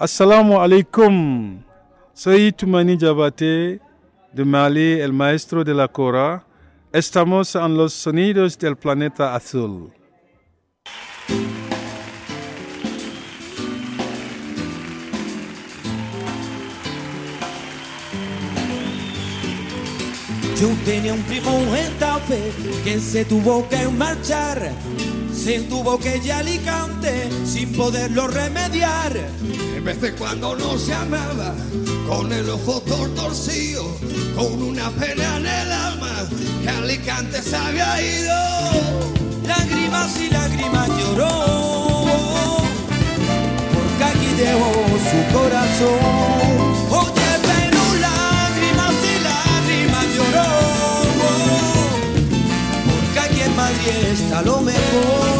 Assalamu alaikum. Soy Tumani Jabate de Mali, el maestro de la Cora. Estamos en los sonidos del planeta azul. Yo tenía un primo en Getafe que se tuvo que marchar, se tuvo que ir a Alicante sin poderlo remediar. En vez de cuando no se amaba, con el ojo torcido, con una pena en el alma, que Alicante se había ido. Lágrimas y lágrimas lloró, porque aquí dejó su corazón. Oye, pero lágrimas y lágrimas lloró, porque aquí en Madrid está lo mejor.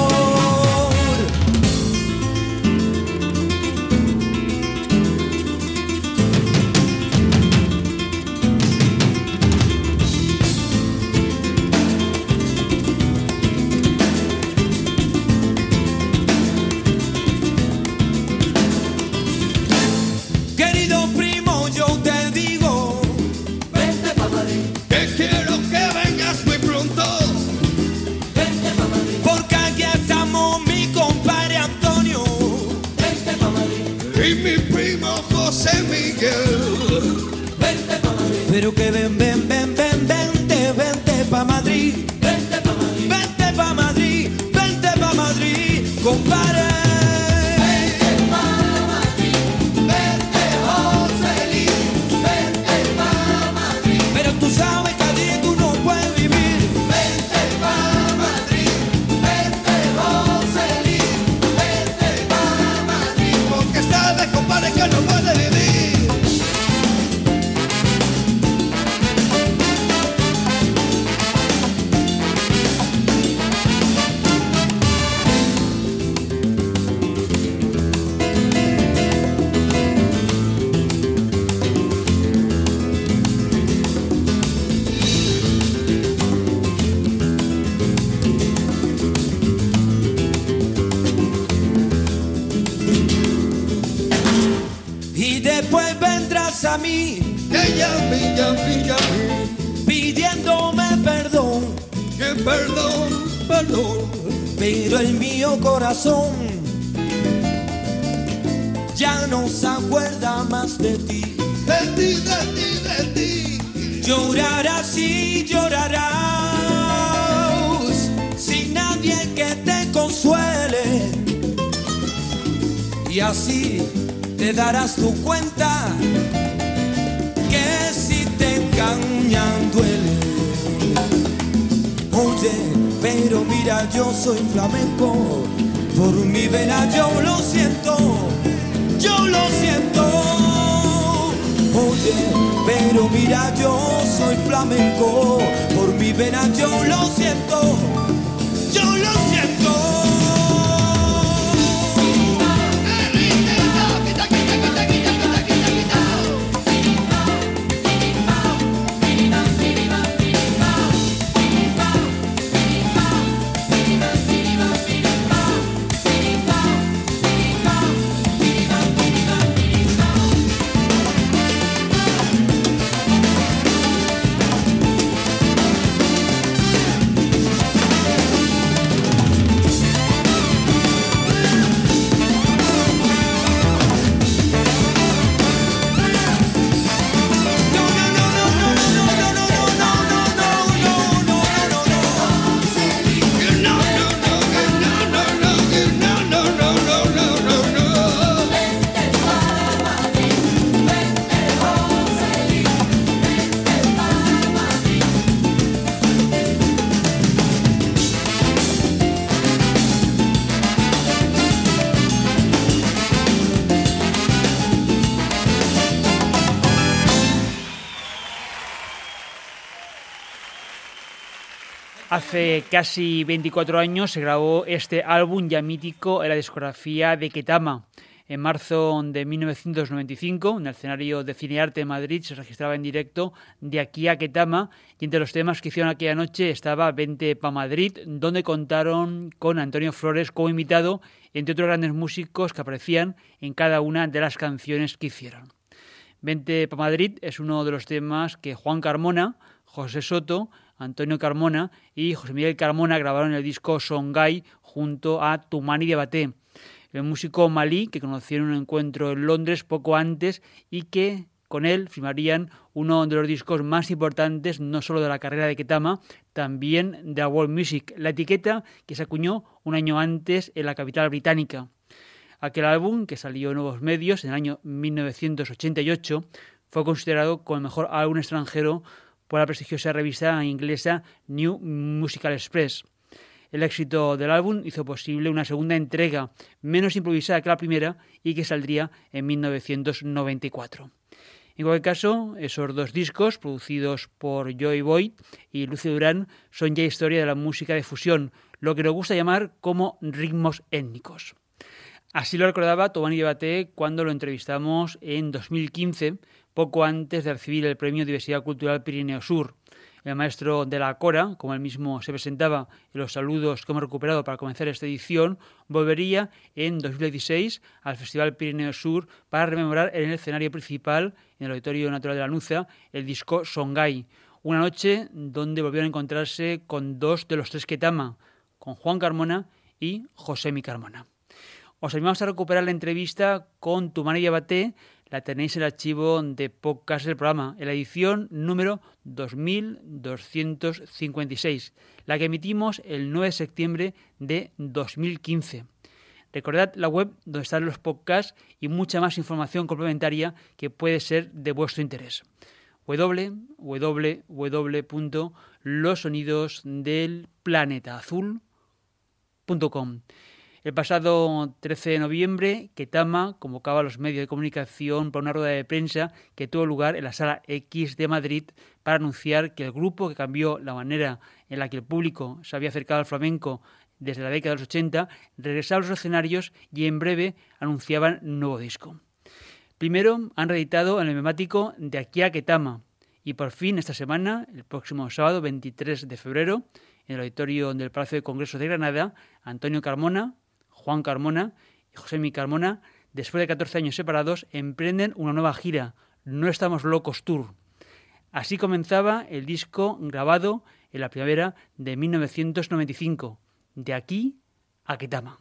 A mí, Que llame, llame, llame, pidiéndome perdón. que perdón, perdón, Pero el mío corazón ya no se acuerda más de ti. de ti, de ti, de ti. Llorarás y llorarás sin nadie que te consuele. Y así te darás tu cuenta mira, yo soy flamenco, por mi vena yo lo siento, yo lo siento. Oye, pero mira, yo soy flamenco, por mi vena yo lo siento, Hace casi 24 años se grabó este álbum ya mítico en la discografía de Ketama. En marzo de 1995, en el escenario de Cinearte de Madrid, se registraba en directo de aquí a Ketama y entre los temas que hicieron aquella noche estaba Vente pa' Madrid, donde contaron con Antonio Flores como invitado entre otros grandes músicos que aparecían en cada una de las canciones que hicieron. Vente para Madrid es uno de los temas que Juan Carmona, José Soto, Antonio Carmona y José Miguel Carmona grabaron el disco Songhai junto a Tumani de Baté, el músico malí que conocieron en un encuentro en Londres poco antes y que con él firmarían uno de los discos más importantes no solo de la carrera de Ketama, también de World Music, la etiqueta que se acuñó un año antes en la capital británica. Aquel álbum, que salió en nuevos medios en el año 1988, fue considerado como el mejor álbum extranjero por la prestigiosa revista inglesa New Musical Express. El éxito del álbum hizo posible una segunda entrega, menos improvisada que la primera y que saldría en 1994. En cualquier caso, esos dos discos, producidos por Joy Boyd y Lucio Durán, son ya historia de la música de fusión, lo que nos gusta llamar como ritmos étnicos. Así lo recordaba Tobani Baté cuando lo entrevistamos en 2015, poco antes de recibir el Premio Diversidad Cultural Pirineo Sur. El maestro de la Cora, como él mismo se presentaba en los saludos que hemos recuperado para comenzar esta edición, volvería en 2016 al Festival Pirineo Sur para rememorar en el escenario principal, en el Auditorio Natural de la Nuza, el disco Songhai. Una noche donde volvieron a encontrarse con dos de los tres que tama, con Juan Carmona y José Mi Carmona. Os animamos a recuperar la entrevista con Tumani Yabaté, la tenéis en el archivo de podcast del programa, en la edición número 2256, la que emitimos el 9 de septiembre de 2015. Recordad la web donde están los podcasts y mucha más información complementaria que puede ser de vuestro interés. www.losonidosdelplanetaazul.com el pasado 13 de noviembre, Ketama convocaba a los medios de comunicación para una rueda de prensa que tuvo lugar en la Sala X de Madrid para anunciar que el grupo que cambió la manera en la que el público se había acercado al flamenco desde la década de los 80 regresaba a los escenarios y en breve anunciaban un nuevo disco. Primero han reeditado el emblemático De aquí a Ketama y por fin esta semana, el próximo sábado 23 de febrero, en el auditorio del Palacio de Congresos de Granada, Antonio Carmona, Juan Carmona y José Mi Carmona, después de 14 años separados, emprenden una nueva gira, No Estamos Locos Tour. Así comenzaba el disco grabado en la primavera de 1995, de aquí a Ketama.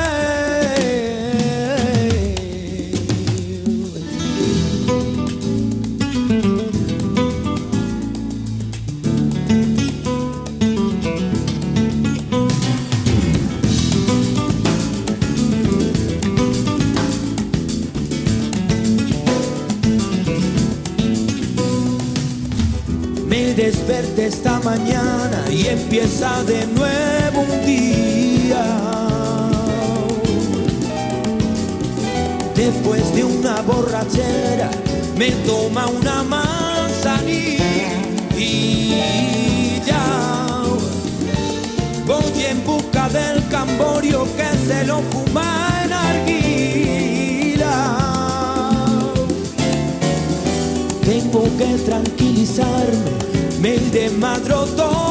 Mañana y empieza de nuevo un día. Después de una borrachera me toma una manzanilla Voy en busca del camborio que se lo fuma en arguila. Tengo que tranquilizarme, me desmadro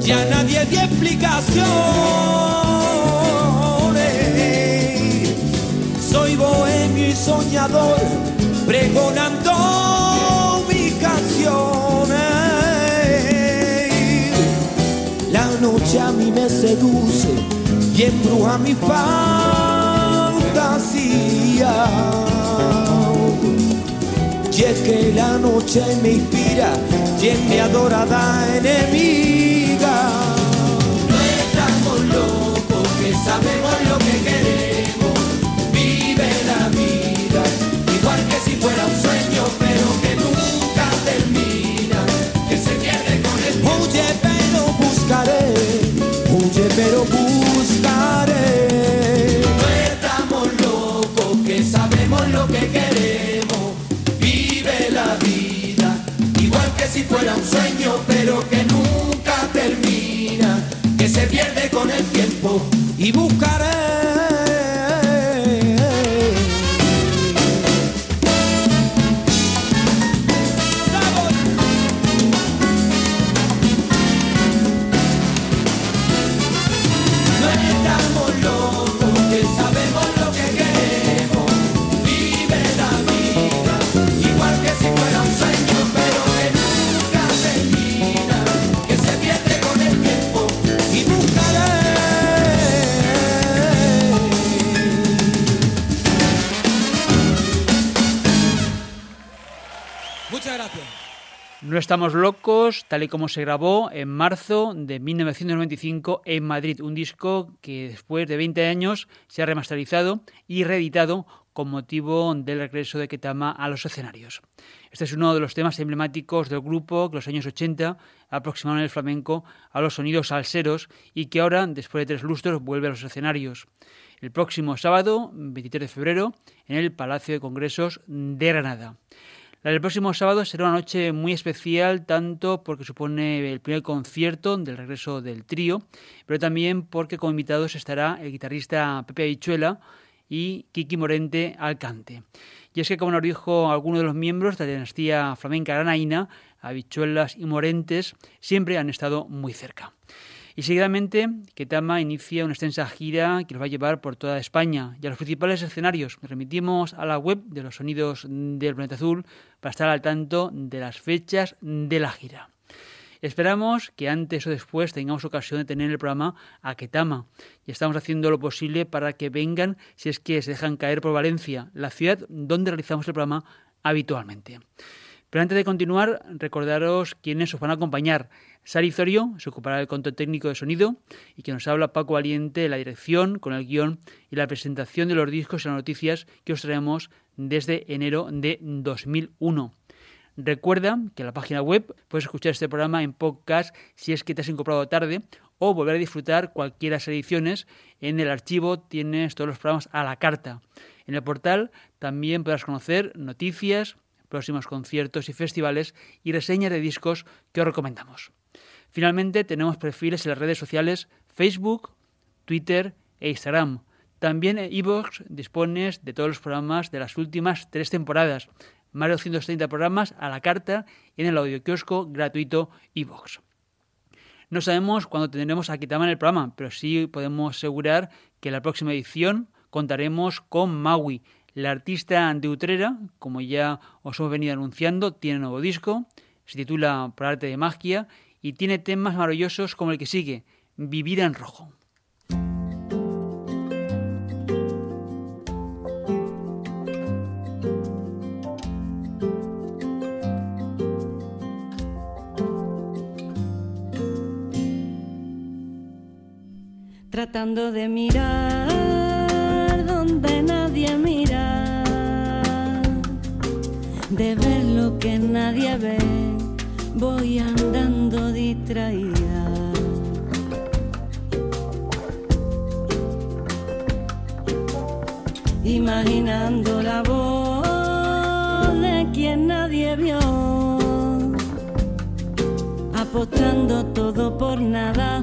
ya nadie dio explicaciones. Soy bohemio y soñador, pregonando mis canciones. La noche a mí me seduce y embruja mi fantasía. Y es que la noche me inspira y es mi adorada enemiga. No estamos locos, que sabemos pierde con el tiempo. Y buscaré. Estamos locos, tal y como se grabó en marzo de 1995 en Madrid, un disco que después de 20 años se ha remasterizado y reeditado con motivo del regreso de Ketama a los escenarios. Este es uno de los temas emblemáticos del grupo que en los años 80 aproximaron el flamenco a los sonidos salseros y que ahora, después de tres lustros, vuelve a los escenarios. El próximo sábado, 23 de febrero, en el Palacio de Congresos de Granada. La del próximo sábado será una noche muy especial, tanto porque supone el primer concierto del regreso del trío, pero también porque como invitados estará el guitarrista Pepe Aichuela y Kiki Morente al cante. Y es que, como nos dijo alguno de los miembros de la dinastía flamenca granaína, Habichuelas y Morentes siempre han estado muy cerca. Y seguidamente, Ketama inicia una extensa gira que los va a llevar por toda España y a los principales escenarios. Nos remitimos a la web de los sonidos del planeta azul para estar al tanto de las fechas de la gira. Esperamos que antes o después tengamos ocasión de tener el programa a Ketama y estamos haciendo lo posible para que vengan si es que se dejan caer por Valencia, la ciudad donde realizamos el programa habitualmente. Pero antes de continuar, recordaros quiénes os van a acompañar. Sari Zorio se ocupará del control técnico de sonido y que nos habla Paco Valiente de la dirección, con el guion y la presentación de los discos y las noticias que os traemos desde enero de 2001. Recuerda que en la página web puedes escuchar este programa en podcast si es que te has incorporado tarde o volver a disfrutar cualquiera de las ediciones. En el archivo tienes todos los programas a la carta. En el portal también podrás conocer noticias, próximos conciertos y festivales y reseñas de discos que os recomendamos. Finalmente tenemos perfiles en las redes sociales Facebook, Twitter e Instagram. También en iVoox dispones de todos los programas de las últimas tres temporadas, más de 230 programas a la carta y en el audioquiosco gratuito iVoox. No sabemos cuándo tendremos a Kitama en el programa, pero sí podemos asegurar que en la próxima edición contaremos con Maui, la artista de como ya os hemos venido anunciando, tiene un nuevo disco, se titula Por arte de magia y tiene temas maravillosos como el que sigue, Vivir en rojo. tratando de mirar de ver lo que nadie ve, voy andando distraída. Imaginando la voz de quien nadie vio, apostando todo por nada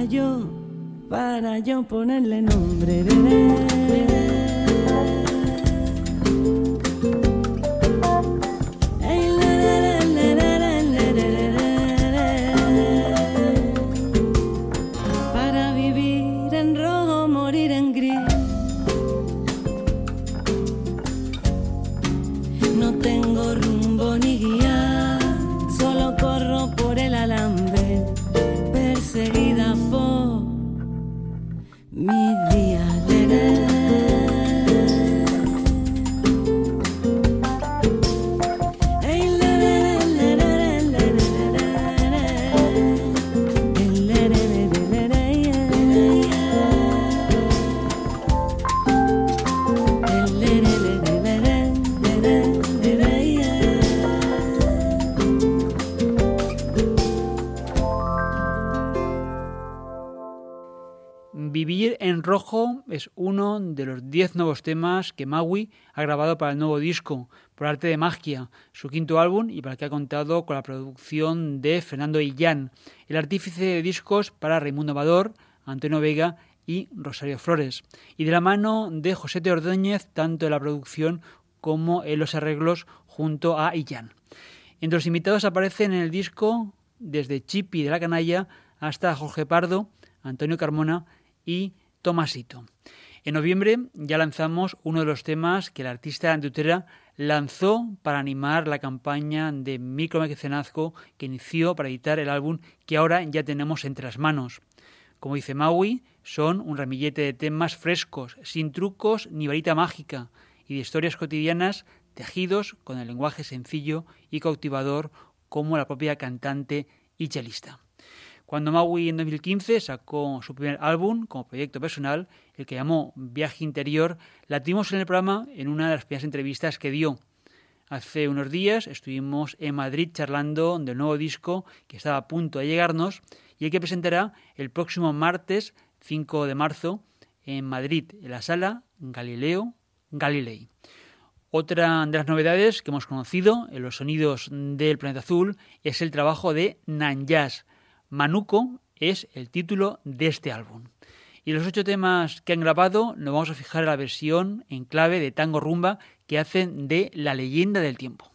para yo, para yo ponerle nombre. Para Vivir en rojo es uno de los 10 nuevos temas que Maui ha grabado para el nuevo disco, por arte de magia, su quinto álbum y para el que ha contado con la producción de Fernando Illán, el artífice de discos para Raimundo Amador, Antonio Vega y Rosario Flores, y de la mano de José T. Ordóñez, tanto en la producción como en los arreglos junto a Illán. Entre los invitados aparecen en el disco desde Chipi de la Canalla hasta Jorge Pardo, Antonio Carmona y Tomasito. En noviembre ya lanzamos uno de los temas que el artista Deutera lanzó para animar la campaña de micromecenazgo que inició para editar el álbum que ahora ya tenemos entre las manos. Como dice Maui, son un ramillete de temas frescos, sin trucos ni varita mágica, y de historias cotidianas tejidos con el lenguaje sencillo y cautivador como la propia cantante y chelista. Cuando Maui en 2015 sacó su primer álbum como proyecto personal, el que llamó Viaje Interior, la tuvimos en el programa en una de las primeras entrevistas que dio. Hace unos días estuvimos en Madrid charlando del nuevo disco que estaba a punto de llegarnos y el que presentará el próximo martes 5 de marzo en Madrid, en la sala Galileo Galilei. Otra de las novedades que hemos conocido en los sonidos del planeta azul es el trabajo de Nanyas. Manuco es el título de este álbum. Y los ocho temas que han grabado nos vamos a fijar en la versión en clave de tango rumba que hacen de La leyenda del tiempo.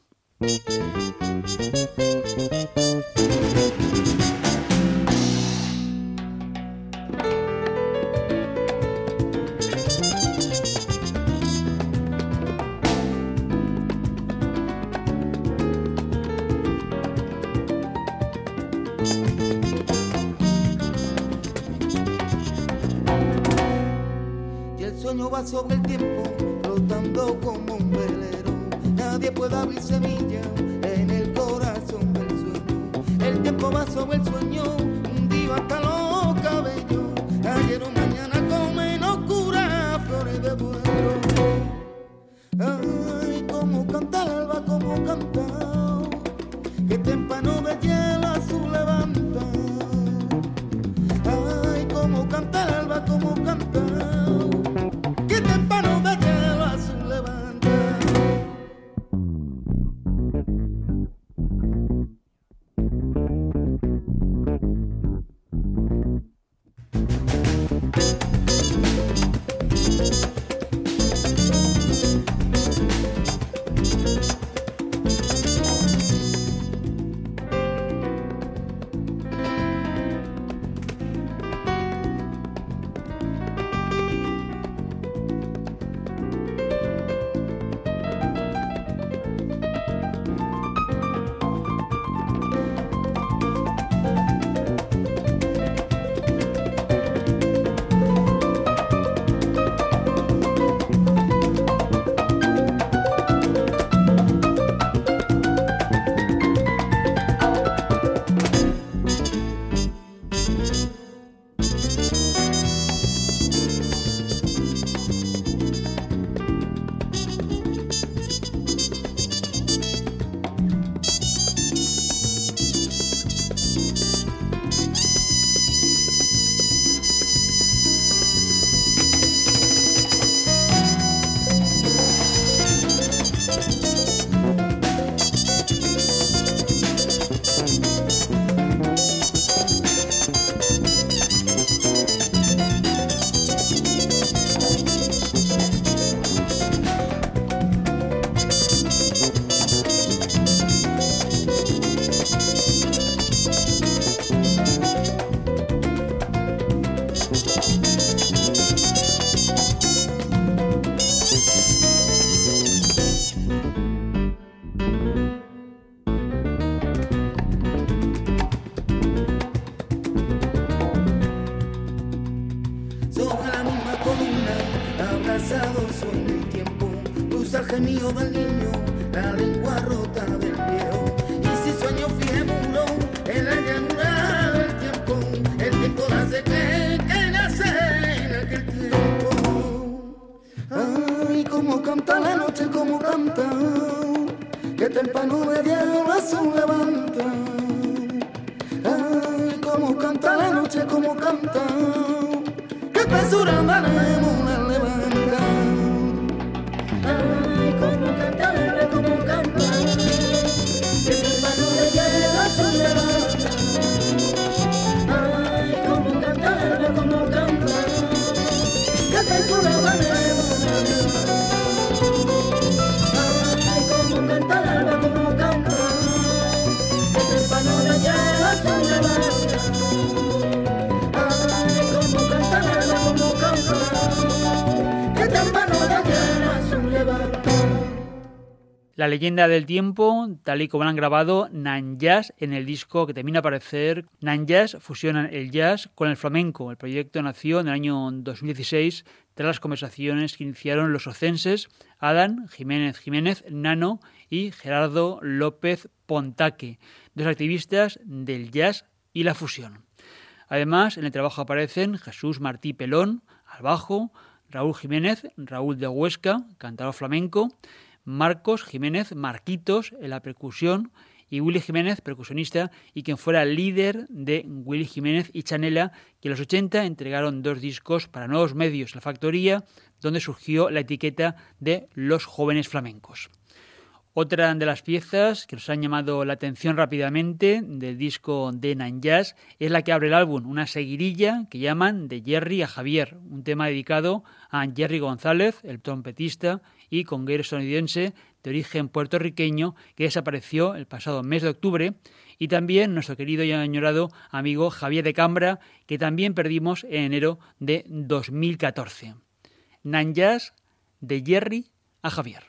La leyenda del tiempo, tal y como lo han grabado Nan Jazz en el disco que termina aparecer. Nan Jazz fusionan el jazz con el flamenco. El proyecto nació en el año 2016 tras las conversaciones que iniciaron los ocenses Adán Jiménez Jiménez Nano y Gerardo López Pontaque, dos activistas del jazz y la fusión. Además, en el trabajo aparecen Jesús Martí Pelón al bajo, Raúl Jiménez, Raúl de Huesca, cantador flamenco, Marcos Jiménez Marquitos en la percusión y Willy Jiménez, percusionista y quien fuera líder de Willy Jiménez y Chanela, que en los 80 entregaron dos discos para nuevos medios, La Factoría, donde surgió la etiqueta de Los Jóvenes Flamencos. Otra de las piezas que nos han llamado la atención rápidamente del disco de Nan Jazz es la que abre el álbum, una seguirilla que llaman de Jerry a Javier, un tema dedicado a Jerry González, el trompetista y conguero estadounidense de origen puertorriqueño que desapareció el pasado mes de octubre, y también nuestro querido y añorado amigo Javier de Cambra, que también perdimos en enero de 2014. Nan Jazz de Jerry a Javier.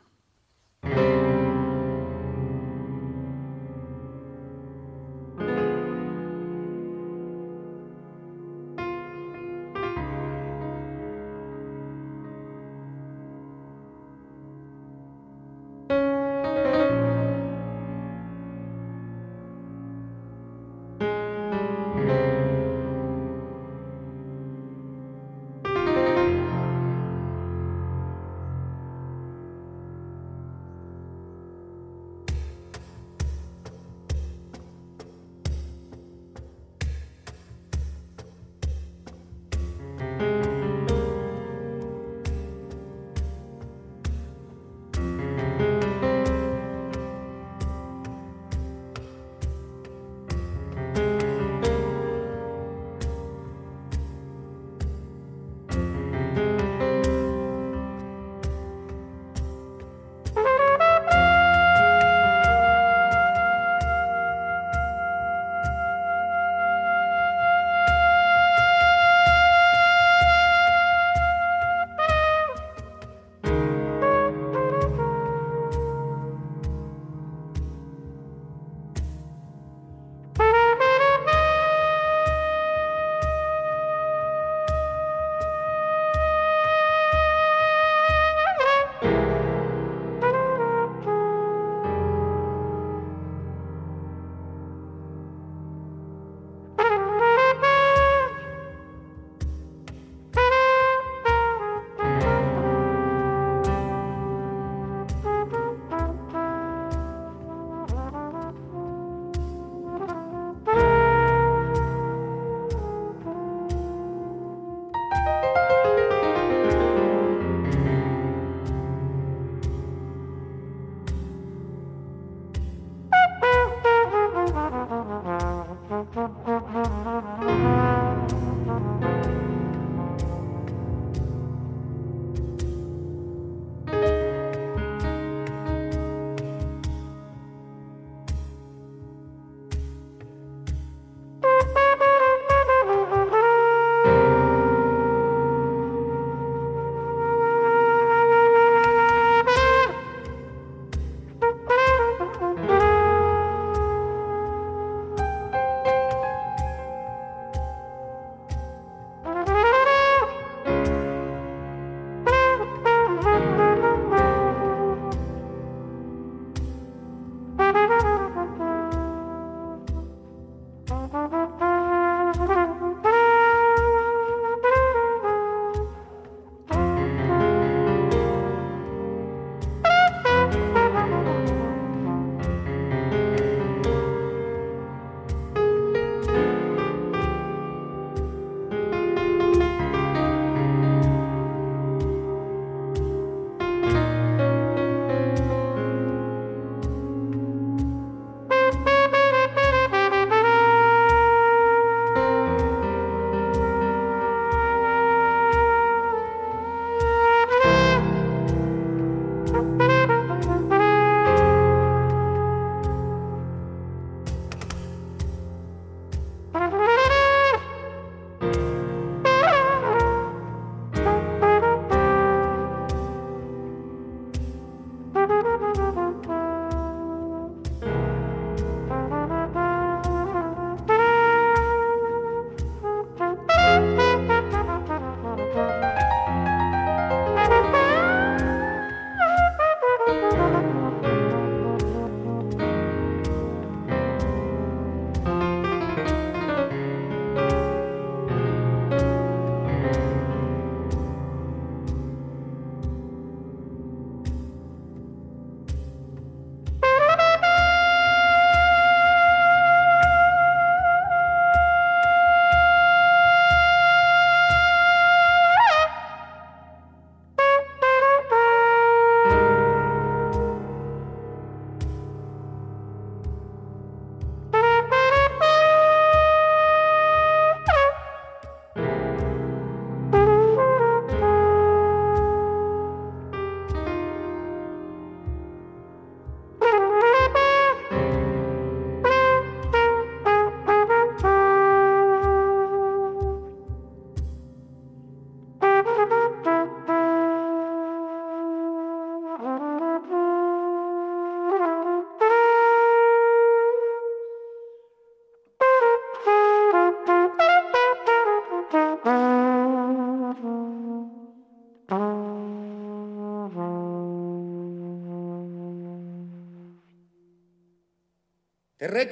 Te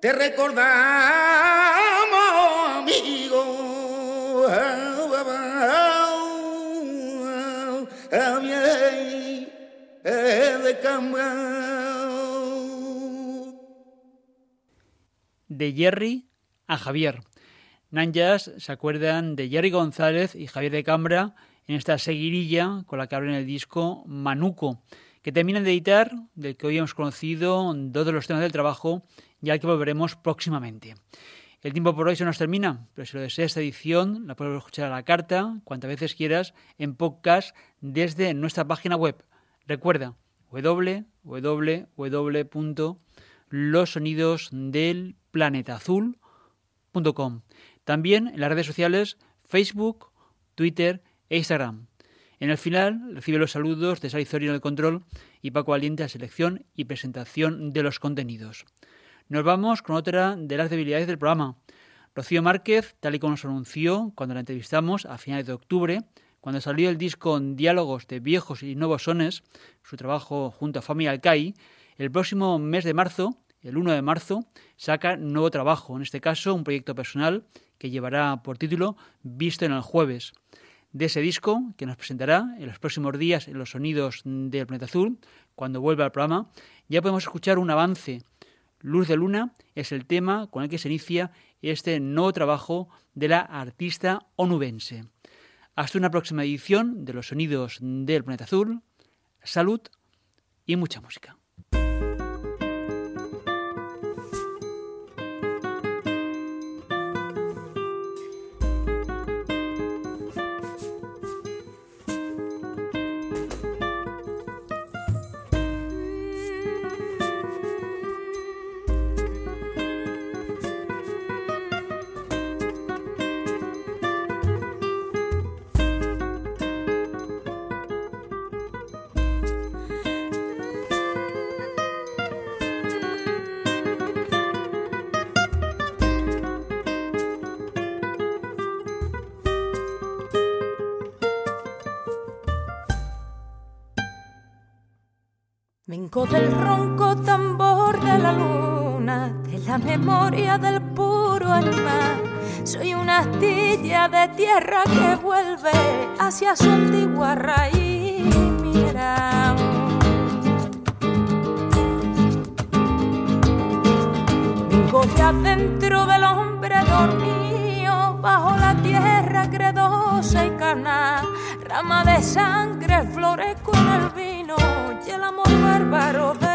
te recordamos, amigo. De Jerry a Javier. Nanjas se acuerdan de Jerry González y Javier de Cambra en esta seguirilla con la que abren el disco Manuco, que terminan de editar, del que hoy hemos conocido dos de los temas del trabajo y al que volveremos próximamente. El tiempo por hoy se nos termina, pero si lo deseas esta edición, la puedes escuchar a la carta cuantas veces quieras en podcast desde nuestra página web. Recuerda www.losonidosdelplanetazul.com. También en las redes sociales Facebook, Twitter e Instagram. En el final recibe los saludos de Sari Zorino del control y Paco Aliente a selección y presentación de los contenidos. Nos vamos con otra de las debilidades del programa. Rocío Márquez, tal y como nos anunció cuando la entrevistamos a finales de octubre, cuando salió el disco Diálogos de Viejos y Nuevos Sones, su trabajo junto a Familia Alcai, el próximo mes de marzo, el 1 de marzo, saca nuevo trabajo, en este caso un proyecto personal que llevará por título Visto en el jueves. De ese disco, que nos presentará en los próximos días en los sonidos del planeta azul, cuando vuelva al programa, ya podemos escuchar un avance. Luz de Luna es el tema con el que se inicia este nuevo trabajo de la artista onubense. Hasta una próxima edición de los sonidos del planeta azul. Salud y mucha música. Vengo del ronco tambor de la luna, de la memoria del puro animal. Soy una astilla de tierra que vuelve hacia su antigua raíz mineral. Vengo de adentro del hombre dormido, bajo la tierra credosa y carnal. Rama de sangre, flores con el el amor bárbaro. del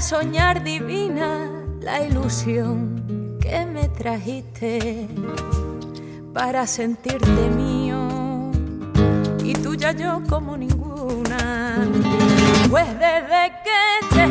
soñar divina la ilusión que me trajiste, para sentirte mío y tuya yo como ninguna. Pues desde que te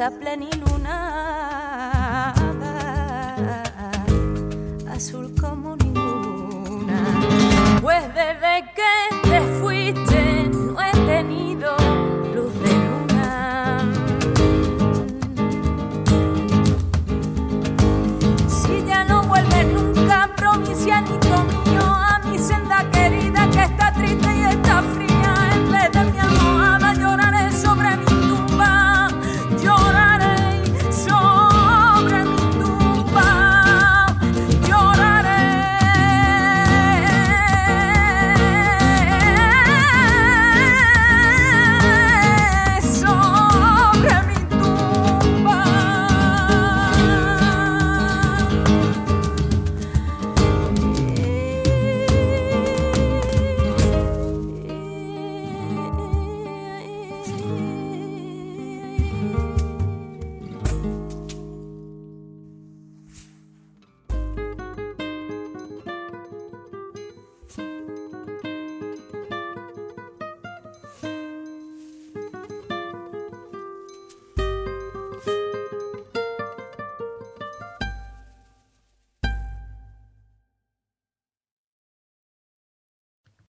Chaplain y Luis.